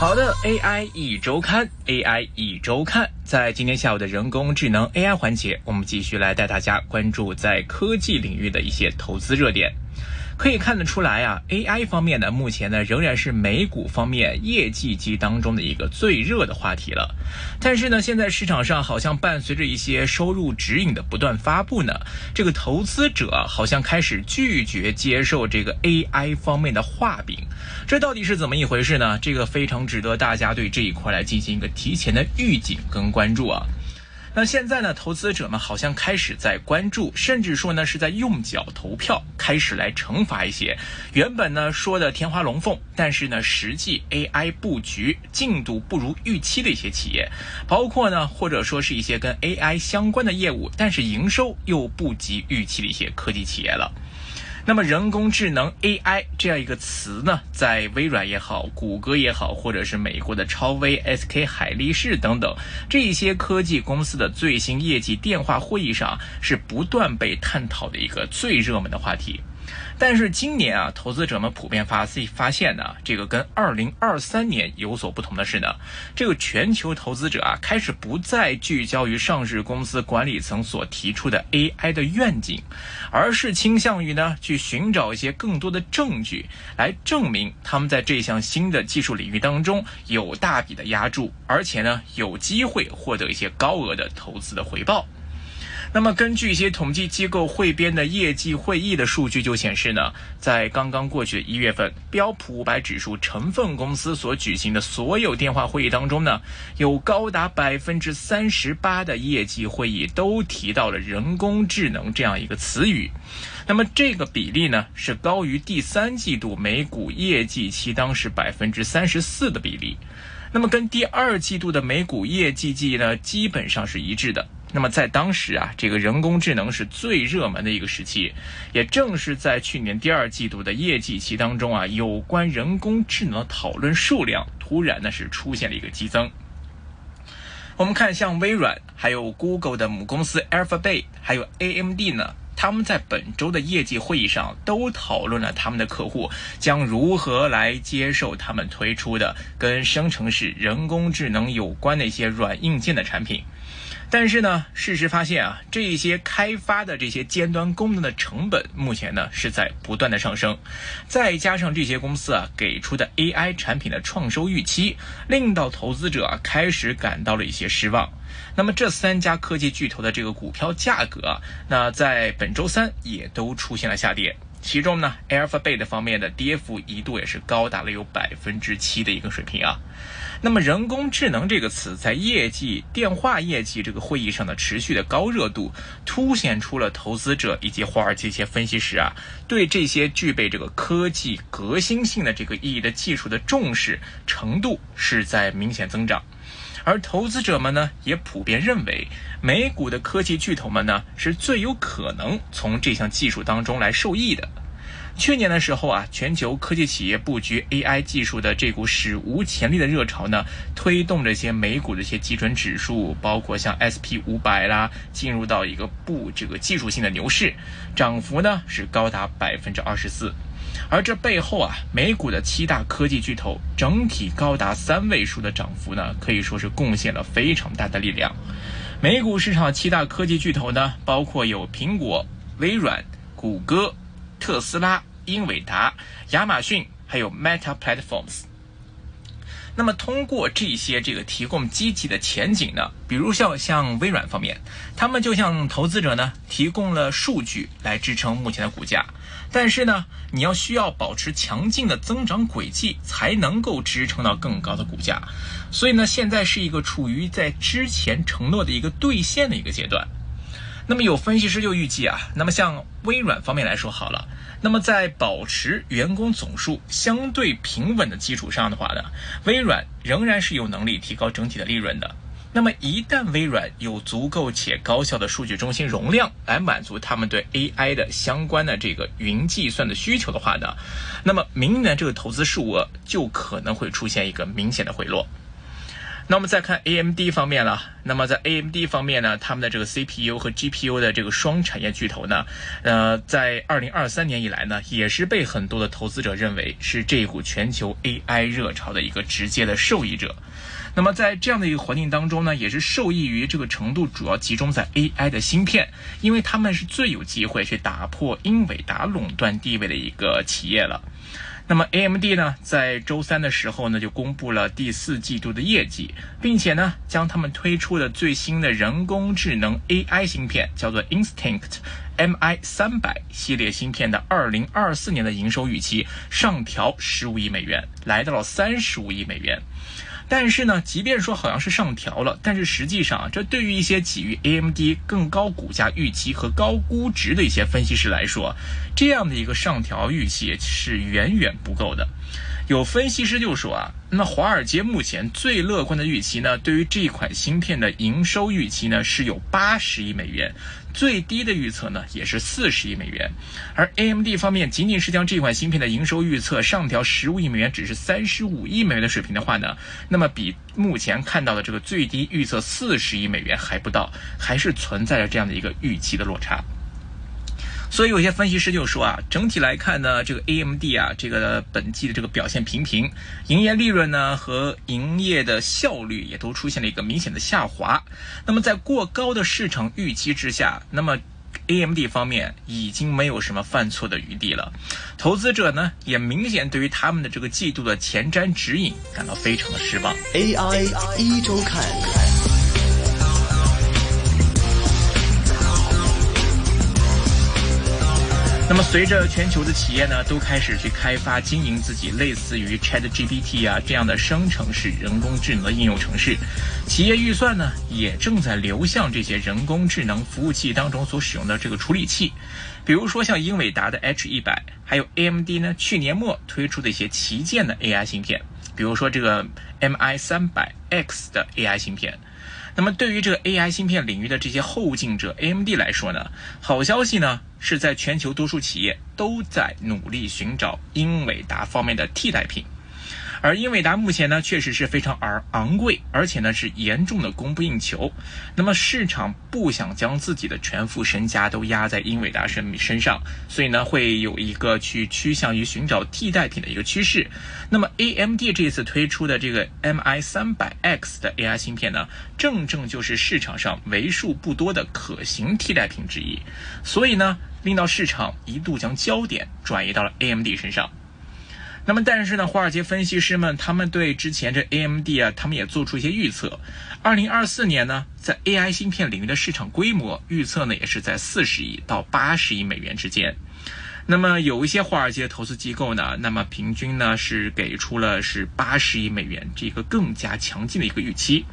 好的，AI 一周刊，AI 一周刊，在今天下午的人工智能 AI 环节，我们继续来带大家关注在科技领域的一些投资热点。可以看得出来啊，AI 方面呢，目前呢仍然是美股方面业绩季当中的一个最热的话题了。但是呢，现在市场上好像伴随着一些收入指引的不断发布呢，这个投资者好像开始拒绝接受这个 AI 方面的画饼。这到底是怎么一回事呢？这个非常值得大家对这一块来进行一个提前的预警跟关注啊。那现在呢，投资者们好像开始在关注，甚至说呢是在用脚投票，开始来惩罚一些原本呢说的天花龙凤，但是呢实际 AI 布局进度不如预期的一些企业，包括呢或者说是一些跟 AI 相关的业务，但是营收又不及预期的一些科技企业了。那么，人工智能 AI 这样一个词呢，在微软也好，谷歌也好，或者是美国的超威、SK 海力士等等这些科技公司的最新业绩电话会议上，是不断被探讨的一个最热门的话题。但是今年啊，投资者们普遍发自己发现呢，这个跟二零二三年有所不同的是呢，这个全球投资者啊，开始不再聚焦于上市公司管理层所提出的 AI 的愿景，而是倾向于呢，去寻找一些更多的证据来证明他们在这项新的技术领域当中有大笔的压注，而且呢，有机会获得一些高额的投资的回报。那么，根据一些统计机构汇编的业绩会议的数据就显示呢，在刚刚过去的一月份，标普五百指数成分公司所举行的所有电话会议当中呢，有高达百分之三十八的业绩会议都提到了人工智能这样一个词语。那么，这个比例呢，是高于第三季度美股业绩期当时百分之三十四的比例。那么，跟第二季度的美股业绩季呢，基本上是一致的。那么在当时啊，这个人工智能是最热门的一个时期，也正是在去年第二季度的业绩期当中啊，有关人工智能的讨论数量突然呢是出现了一个激增。我们看像微软、还有 Google 的母公司 Alphabet，还有 AMD 呢，他们在本周的业绩会议上都讨论了他们的客户将如何来接受他们推出的跟生成式人工智能有关的一些软硬件的产品。但是呢，事实发现啊，这一些开发的这些尖端功能的成本目前呢是在不断的上升，再加上这些公司啊给出的 AI 产品的创收预期，令到投资者啊开始感到了一些失望。那么这三家科技巨头的这个股票价格啊，那在本周三也都出现了下跌。其中呢，Alphabet 方面的跌幅一度也是高达了有百分之七的一个水平啊。那么人工智能这个词在业绩电话业绩这个会议上的持续的高热度，凸显出了投资者以及华尔街一些分析师啊，对这些具备这个科技革新性的这个意义的技术的重视程度是在明显增长。而投资者们呢，也普遍认为，美股的科技巨头们呢，是最有可能从这项技术当中来受益的。去年的时候啊，全球科技企业布局 AI 技术的这股史无前例的热潮呢，推动这些美股的一些基准指数，包括像 SP 五百啦，进入到一个不这个技术性的牛市，涨幅呢是高达百分之二十四。而这背后啊，美股的七大科技巨头整体高达三位数的涨幅呢，可以说是贡献了非常大的力量。美股市场七大科技巨头呢，包括有苹果、微软、谷歌、特斯拉、英伟达、亚马逊，还有 Meta Platforms。那么通过这些这个提供积极的前景呢，比如像像微软方面，他们就向投资者呢提供了数据来支撑目前的股价。但是呢，你要需要保持强劲的增长轨迹，才能够支撑到更高的股价。所以呢，现在是一个处于在之前承诺的一个兑现的一个阶段。那么有分析师就预计啊，那么像微软方面来说好了，那么在保持员工总数相对平稳的基础上的话呢，微软仍然是有能力提高整体的利润的。那么一旦微软有足够且高效的数据中心容量来满足他们对 AI 的相关的这个云计算的需求的话呢，那么明年这个投资数额就可能会出现一个明显的回落。那我们再看 AMD 方面了。那么在 AMD 方面呢，他们的这个 CPU 和 GPU 的这个双产业巨头呢，呃，在二零二三年以来呢，也是被很多的投资者认为是这一股全球 AI 热潮的一个直接的受益者。那么在这样的一个环境当中呢，也是受益于这个程度主要集中在 AI 的芯片，因为他们是最有机会去打破英伟达垄断地位的一个企业了。那么 AMD 呢，在周三的时候呢，就公布了第四季度的业绩，并且呢，将他们推出的最新的人工智能 AI 芯片，叫做 Instinct MI 三百系列芯片的二零二四年的营收预期上调十五亿美元，来到了三十五亿美元。但是呢，即便说好像是上调了，但是实际上，这对于一些给予 AMD 更高股价预期和高估值的一些分析师来说，这样的一个上调预期是远远不够的。有分析师就说啊，那华尔街目前最乐观的预期呢，对于这款芯片的营收预期呢，是有八十亿美元。最低的预测呢，也是四十亿美元，而 AMD 方面仅仅是将这款芯片的营收预测上调十五亿美元，只是三十五亿美元的水平的话呢，那么比目前看到的这个最低预测四十亿美元还不到，还是存在着这样的一个预期的落差。所以有些分析师就说啊，整体来看呢，这个 AMD 啊，这个本季的这个表现平平，营业利润呢和营业的效率也都出现了一个明显的下滑。那么在过高的市场预期之下，那么 AMD 方面已经没有什么犯错的余地了。投资者呢也明显对于他们的这个季度的前瞻指引感到非常的失望。AI 一周看。那么，随着全球的企业呢都开始去开发经营自己类似于 ChatGPT 啊这样的生成式人工智能的应用程式，企业预算呢也正在流向这些人工智能服务器当中所使用的这个处理器，比如说像英伟达的 H 一百，还有 AMD 呢去年末推出的一些旗舰的 AI 芯片，比如说这个 MI 三百 X 的 AI 芯片。那么，对于这个 AI 芯片领域的这些后进者 AMD 来说呢，好消息呢是在全球多数企业都在努力寻找英伟达方面的替代品。而英伟达目前呢，确实是非常昂昂贵，而且呢是严重的供不应求。那么市场不想将自己的全副身家都压在英伟达身身上，所以呢会有一个去趋向于寻找替代品的一个趋势。那么 AMD 这次推出的这个 MI 三百 X 的 AI 芯片呢，正正就是市场上为数不多的可行替代品之一。所以呢，令到市场一度将焦点转移到了 AMD 身上。那么，但是呢，华尔街分析师们他们对之前这 AMD 啊，他们也做出一些预测。二零二四年呢，在 AI 芯片领域的市场规模预测呢，也是在四十亿到八十亿美元之间。那么，有一些华尔街投资机构呢，那么平均呢是给出了是八十亿美元这个更加强劲的一个预期。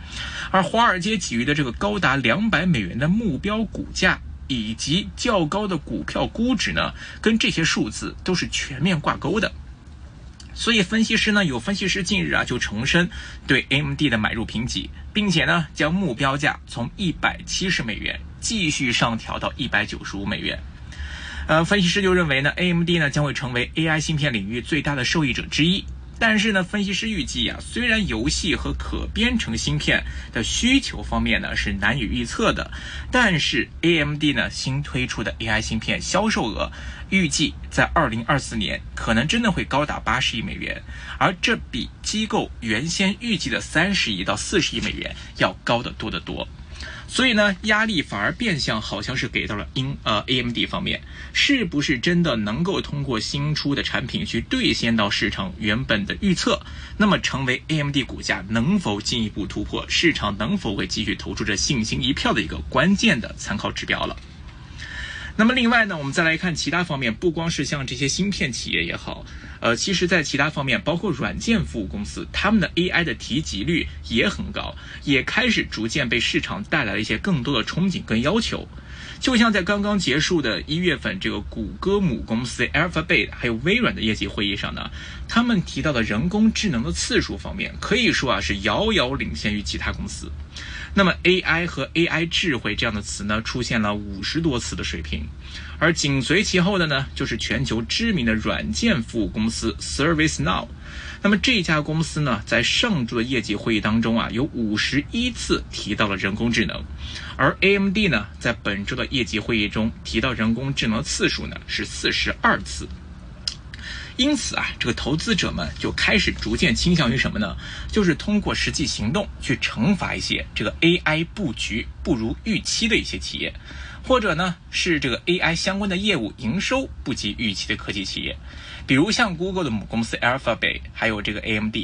而华尔街给予的这个高达两百美元的目标股价以及较高的股票估值呢，跟这些数字都是全面挂钩的。所以，分析师呢，有分析师近日啊就重申对 AMD 的买入评级，并且呢将目标价从一百七十美元继续上调到一百九十五美元。呃，分析师就认为呢，AMD 呢将会成为 AI 芯片领域最大的受益者之一。但是呢，分析师预计啊，虽然游戏和可编程芯片的需求方面呢是难以预测的，但是 AMD 呢新推出的 AI 芯片销售额预计在二零二四年可能真的会高达八十亿美元，而这比机构原先预计的三十亿到四十亿美元要高得多得多。所以呢，压力反而变相好像是给到了英呃 AMD 方面，是不是真的能够通过新出的产品去兑现到市场原本的预测？那么成为 AMD 股价能否进一步突破，市场能否会继续投出这信心一票的一个关键的参考指标了。那么另外呢，我们再来看其他方面，不光是像这些芯片企业也好，呃，其实在其他方面，包括软件服务公司，他们的 AI 的提及率也很高，也开始逐渐被市场带来了一些更多的憧憬跟要求。就像在刚刚结束的一月份，这个谷歌母公司 Alphabet 还有微软的业绩会议上呢，他们提到的人工智能的次数方面，可以说啊是遥遥领先于其他公司。那么 AI 和 AI 智慧这样的词呢，出现了五十多次的水平，而紧随其后的呢，就是全球知名的软件服务公司 ServiceNow。那么这家公司呢，在上周的业绩会议当中啊，有五十一次提到了人工智能，而 AMD 呢，在本周的业绩会议中提到人工智能次数呢是四十二次。因此啊，这个投资者们就开始逐渐倾向于什么呢？就是通过实际行动去惩罚一些这个 AI 布局不如预期的一些企业，或者呢是这个 AI 相关的业务营收不及预期的科技企业，比如像 Google 的母公司 Alphabet，还有这个 AMD。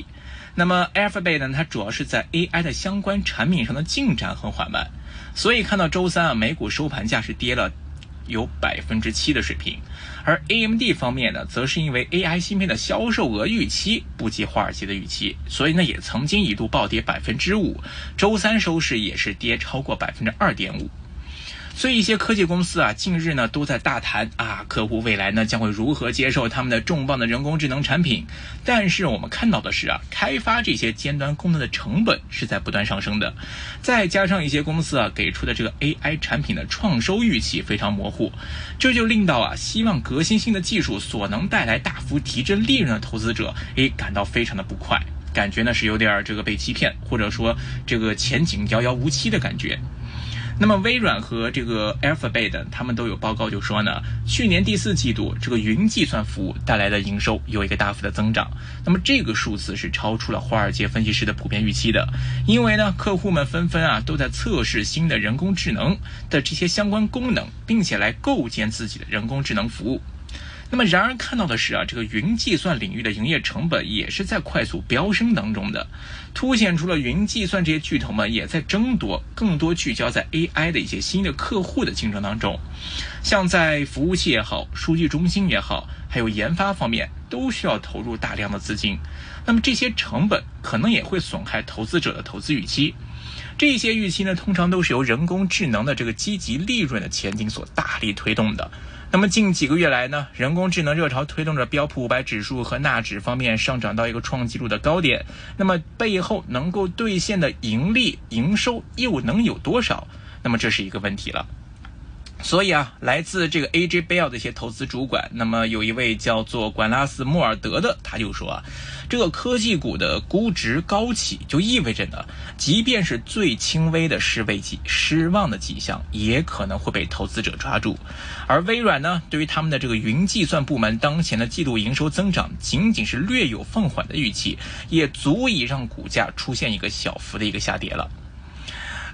那么 Alphabet 呢，它主要是在 AI 的相关产品上的进展很缓慢，所以看到周三啊，美股收盘价是跌了。有百分之七的水平，而 AMD 方面呢，则是因为 AI 芯片的销售额预期不及华尔街的预期，所以呢也曾经一度暴跌百分之五，周三收市也是跌超过百分之二点五。所以一些科技公司啊，近日呢都在大谈啊，客户未来呢将会如何接受他们的重磅的人工智能产品。但是我们看到的是啊，开发这些尖端功能的成本是在不断上升的，再加上一些公司啊给出的这个 AI 产品的创收预期非常模糊，这就令到啊希望革新性的技术所能带来大幅提振利润的投资者，诶感到非常的不快，感觉呢是有点这个被欺骗，或者说这个前景遥遥无期的感觉。那么微软和这个 Alphabet 他们都有报告，就说呢，去年第四季度这个云计算服务带来的营收有一个大幅的增长。那么这个数字是超出了华尔街分析师的普遍预期的，因为呢，客户们纷纷啊都在测试新的人工智能的这些相关功能，并且来构建自己的人工智能服务。那么，然而看到的是啊，这个云计算领域的营业成本也是在快速飙升当中的，凸显出了云计算这些巨头们也在争夺更多聚焦在 AI 的一些新的客户的竞争当中，像在服务器也好，数据中心也好，还有研发方面，都需要投入大量的资金。那么这些成本可能也会损害投资者的投资预期。这些预期呢，通常都是由人工智能的这个积极利润的前景所大力推动的。那么近几个月来呢，人工智能热潮推动着标普五百指数和纳指方面上涨到一个创纪录的高点。那么背后能够兑现的盈利营收又能有多少？那么这是一个问题了。所以啊，来自这个 AJ Bell 的一些投资主管，那么有一位叫做管拉斯莫尔德的，他就说啊，这个科技股的估值高企，就意味着呢，即便是最轻微的失位迹、失望的迹象，也可能会被投资者抓住。而微软呢，对于他们的这个云计算部门当前的季度营收增长，仅仅是略有放缓的预期，也足以让股价出现一个小幅的一个下跌了。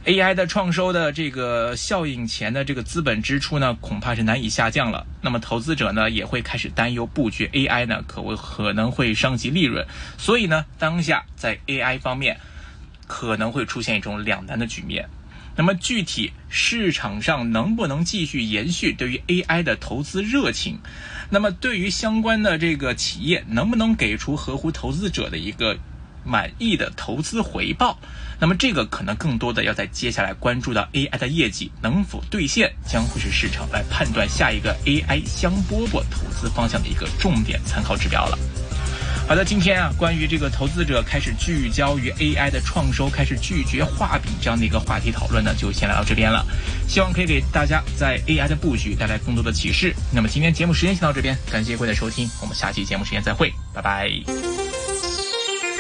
AI 的创收的这个效应前的这个资本支出呢，恐怕是难以下降了。那么投资者呢，也会开始担忧布局 AI 呢，可会可能会伤及利润。所以呢，当下在 AI 方面可能会出现一种两难的局面。那么具体市场上能不能继续延续对于 AI 的投资热情？那么对于相关的这个企业，能不能给出合乎投资者的一个？满意的投资回报，那么这个可能更多的要在接下来关注到 AI 的业绩能否兑现，将会是市场来判断下一个 AI 香饽饽投资方向的一个重点参考指标了。好的，今天啊，关于这个投资者开始聚焦于 AI 的创收，开始拒绝画笔这样的一个话题讨论呢，就先来到这边了。希望可以给大家在 AI 的布局带来更多的启示。那么今天节目时间先到这边，感谢各位的收听，我们下期节目时间再会，拜拜。